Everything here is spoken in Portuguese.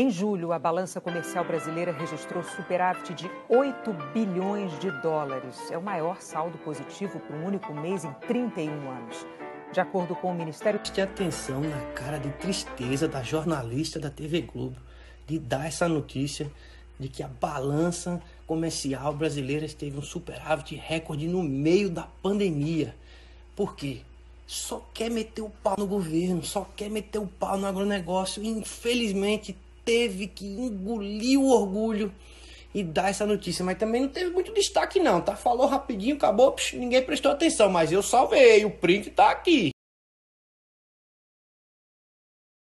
Em julho, a balança comercial brasileira registrou superávit de 8 bilhões de dólares. É o maior saldo positivo para um único mês em 31 anos. De acordo com o Ministério. Preste atenção na cara de tristeza da jornalista da TV Globo de dar essa notícia de que a balança comercial brasileira teve um superávit recorde no meio da pandemia. Por quê? Só quer meter o pau no governo, só quer meter o pau no agronegócio. Infelizmente, teve que engolir o orgulho e dar essa notícia. Mas também não teve muito destaque, não, tá? Falou rapidinho, acabou, ninguém prestou atenção. Mas eu salvei, o print tá aqui.